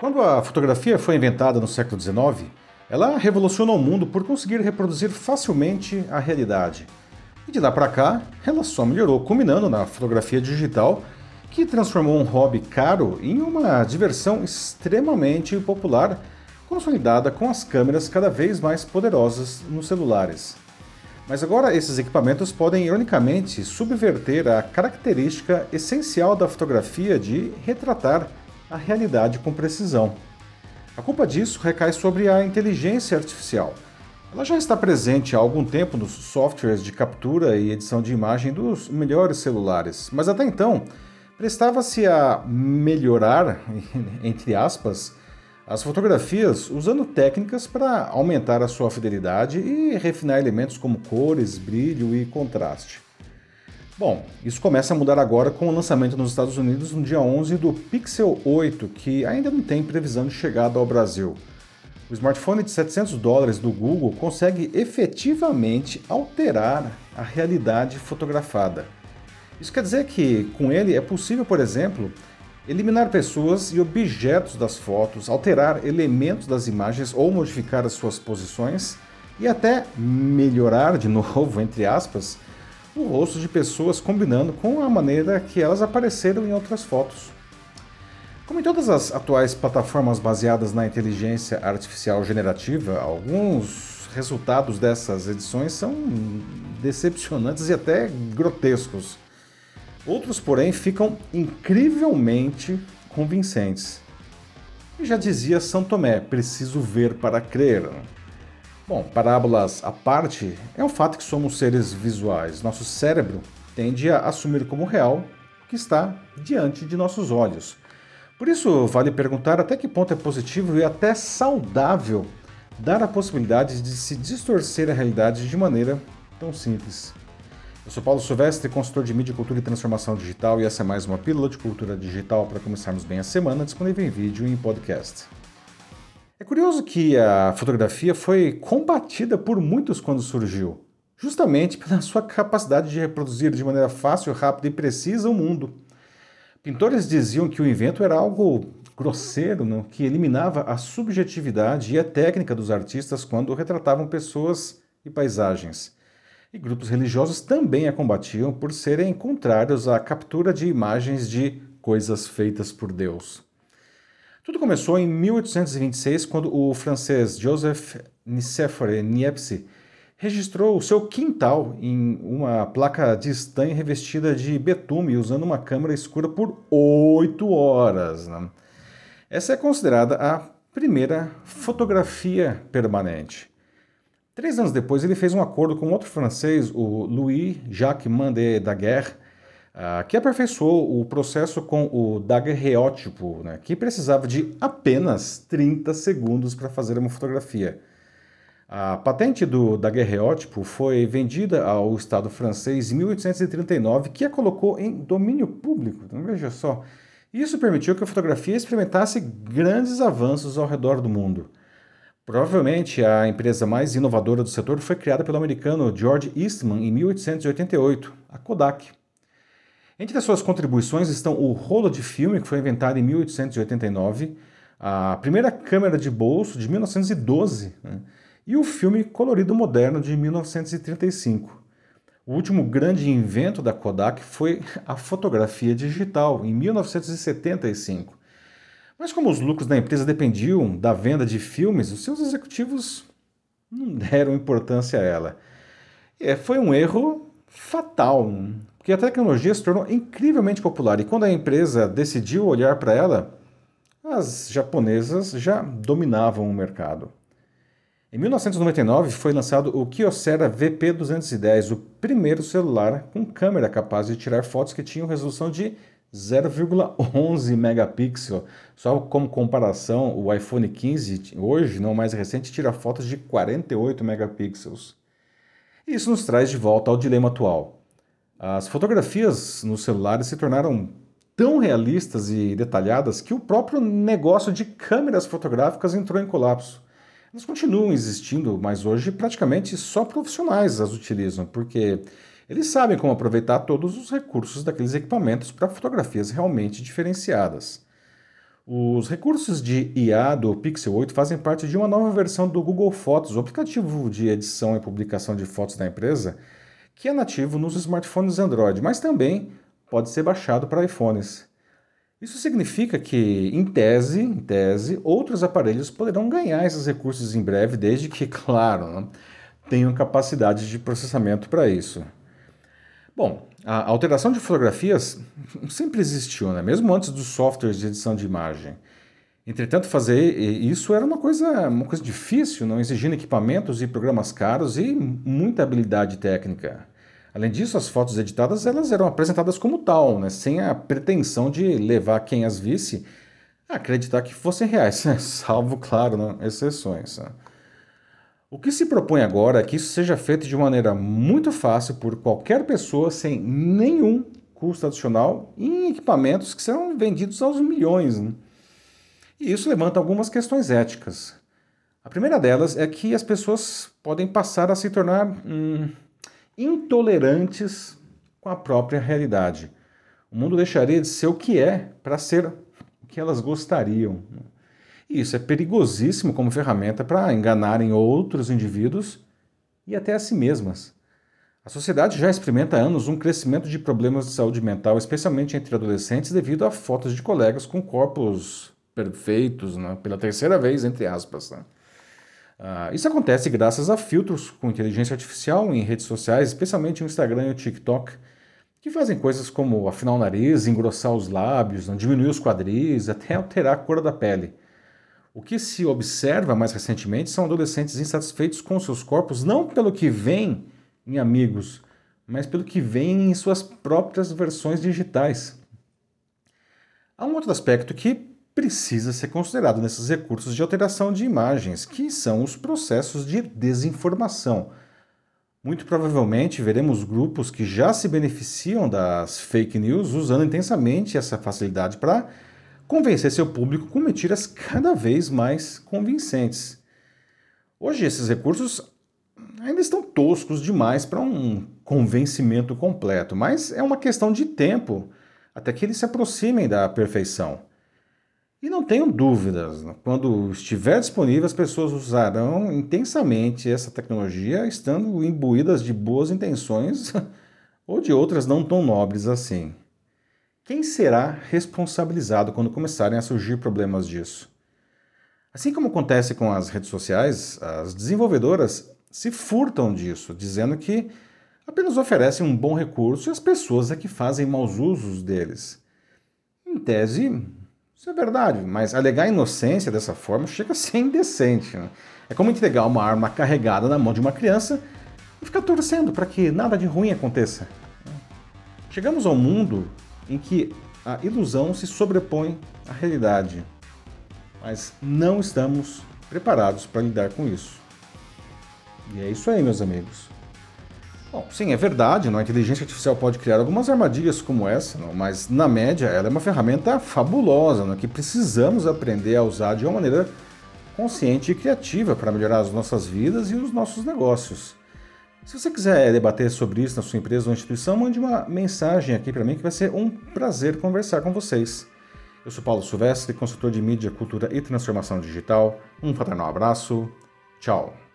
Quando a fotografia foi inventada no século XIX, ela revolucionou o mundo por conseguir reproduzir facilmente a realidade. E de lá para cá, ela só melhorou, culminando na fotografia digital, que transformou um hobby caro em uma diversão extremamente popular, consolidada com as câmeras cada vez mais poderosas nos celulares. Mas agora esses equipamentos podem, ironicamente, subverter a característica essencial da fotografia de retratar a realidade com precisão. A culpa disso recai sobre a inteligência artificial. Ela já está presente há algum tempo nos softwares de captura e edição de imagem dos melhores celulares, mas até então prestava-se a melhorar, entre aspas, as fotografias usando técnicas para aumentar a sua fidelidade e refinar elementos como cores, brilho e contraste. Bom, isso começa a mudar agora com o lançamento nos Estados Unidos no dia 11 do Pixel 8, que ainda não tem previsão de chegada ao Brasil. O smartphone de 700 dólares do Google consegue efetivamente alterar a realidade fotografada. Isso quer dizer que, com ele, é possível, por exemplo, eliminar pessoas e objetos das fotos, alterar elementos das imagens ou modificar as suas posições e até melhorar, de novo, entre aspas, o rosto de pessoas combinando com a maneira que elas apareceram em outras fotos. Como em todas as atuais plataformas baseadas na inteligência artificial generativa, alguns resultados dessas edições são decepcionantes e até grotescos. Outros, porém, ficam incrivelmente convincentes. E já dizia São Tomé: preciso ver para crer. Bom, parábolas à parte, é um fato que somos seres visuais. Nosso cérebro tende a assumir como real o que está diante de nossos olhos. Por isso, vale perguntar até que ponto é positivo e até saudável dar a possibilidade de se distorcer a realidade de maneira tão simples. Eu sou Paulo Silvestre, consultor de mídia, cultura e transformação digital, e essa é mais uma pílula de cultura digital para começarmos bem a semana, disponível em vídeo e em podcast. É curioso que a fotografia foi combatida por muitos quando surgiu, justamente pela sua capacidade de reproduzir de maneira fácil, rápida e precisa o mundo. Pintores diziam que o invento era algo grosseiro, que eliminava a subjetividade e a técnica dos artistas quando retratavam pessoas e paisagens. E grupos religiosos também a combatiam por serem contrários à captura de imagens de coisas feitas por Deus. Tudo começou em 1826, quando o francês Joseph Nicéphore Niepce registrou o seu quintal em uma placa de estanho revestida de betume, usando uma câmera escura por oito horas. Né? Essa é considerada a primeira fotografia permanente. Três anos depois, ele fez um acordo com outro francês, o Louis Jacques Mandé Daguerre, uh, que aperfeiçoou o processo com o daguerreótipo, né, que precisava de apenas 30 segundos para fazer uma fotografia. A patente do daguerreótipo foi vendida ao Estado francês em 1839, que a colocou em domínio público. Então, veja só. Isso permitiu que a fotografia experimentasse grandes avanços ao redor do mundo. Provavelmente a empresa mais inovadora do setor foi criada pelo americano George Eastman em 1888, a Kodak. Entre as suas contribuições estão o rolo de filme, que foi inventado em 1889, a primeira câmera de bolso de 1912 né, e o filme colorido moderno de 1935. O último grande invento da Kodak foi a fotografia digital, em 1975. Mas como os lucros da empresa dependiam da venda de filmes, os seus executivos não deram importância a ela. E foi um erro fatal, porque a tecnologia se tornou incrivelmente popular e quando a empresa decidiu olhar para ela, as japonesas já dominavam o mercado. Em 1999 foi lançado o Kyocera VP210, o primeiro celular com câmera capaz de tirar fotos que tinham resolução de 0,11 megapixel. Só como comparação, o iPhone 15 hoje, não mais recente, tira fotos de 48 megapixels. Isso nos traz de volta ao dilema atual. As fotografias nos celulares se tornaram tão realistas e detalhadas que o próprio negócio de câmeras fotográficas entrou em colapso. Elas continuam existindo, mas hoje praticamente só profissionais as utilizam, porque eles sabem como aproveitar todos os recursos daqueles equipamentos para fotografias realmente diferenciadas. Os recursos de IA do Pixel 8 fazem parte de uma nova versão do Google Fotos, o aplicativo de edição e publicação de fotos da empresa, que é nativo nos smartphones Android, mas também pode ser baixado para iPhones. Isso significa que, em tese, em tese, outros aparelhos poderão ganhar esses recursos em breve, desde que, claro, né, tenham capacidade de processamento para isso. Bom, a alteração de fotografias sempre existiu, né? mesmo antes dos softwares de edição de imagem. Entretanto, fazer isso era uma coisa, uma coisa difícil, não exigindo equipamentos e programas caros e muita habilidade técnica. Além disso, as fotos editadas elas eram apresentadas como tal, né? sem a pretensão de levar quem as visse a acreditar que fossem reais, né? salvo, claro, né? exceções. O que se propõe agora é que isso seja feito de maneira muito fácil por qualquer pessoa sem nenhum custo adicional em equipamentos que serão vendidos aos milhões. Né? E isso levanta algumas questões éticas. A primeira delas é que as pessoas podem passar a se tornar hum, intolerantes com a própria realidade. O mundo deixaria de ser o que é para ser o que elas gostariam. E isso é perigosíssimo como ferramenta para enganarem outros indivíduos e até a si mesmas. A sociedade já experimenta há anos um crescimento de problemas de saúde mental, especialmente entre adolescentes, devido a fotos de colegas com corpos perfeitos, né? pela terceira vez, entre aspas. Né? Uh, isso acontece graças a filtros com inteligência artificial em redes sociais, especialmente o Instagram e o TikTok, que fazem coisas como afinar o nariz, engrossar os lábios, né? diminuir os quadris, até alterar a cor da pele. O que se observa mais recentemente são adolescentes insatisfeitos com seus corpos, não pelo que vem em amigos, mas pelo que vem em suas próprias versões digitais. Há um outro aspecto que precisa ser considerado nesses recursos de alteração de imagens, que são os processos de desinformação. Muito provavelmente veremos grupos que já se beneficiam das fake news usando intensamente essa facilidade para convencer seu público com mentiras cada vez mais convincentes. Hoje, esses recursos ainda estão toscos demais para um convencimento completo, mas é uma questão de tempo até que eles se aproximem da perfeição. E não tenham dúvidas, quando estiver disponível, as pessoas usarão intensamente essa tecnologia, estando imbuídas de boas intenções ou de outras não tão nobres assim. Quem será responsabilizado quando começarem a surgir problemas disso? Assim como acontece com as redes sociais, as desenvolvedoras se furtam disso, dizendo que apenas oferecem um bom recurso e as pessoas é que fazem maus usos deles. Em tese, isso é verdade, mas alegar inocência dessa forma chega a ser indecente. Né? É como entregar uma arma carregada na mão de uma criança e ficar torcendo para que nada de ruim aconteça. Chegamos ao mundo em que a ilusão se sobrepõe à realidade. Mas não estamos preparados para lidar com isso. E é isso aí, meus amigos. Bom, sim, é verdade, a inteligência artificial pode criar algumas armadilhas como essa, não? mas na média ela é uma ferramenta fabulosa não? que precisamos aprender a usar de uma maneira consciente e criativa para melhorar as nossas vidas e os nossos negócios. Se você quiser debater sobre isso na sua empresa ou instituição, mande uma mensagem aqui para mim que vai ser um prazer conversar com vocês. Eu sou Paulo Silvestre, consultor de mídia, cultura e transformação digital. Um fraternal abraço. Tchau.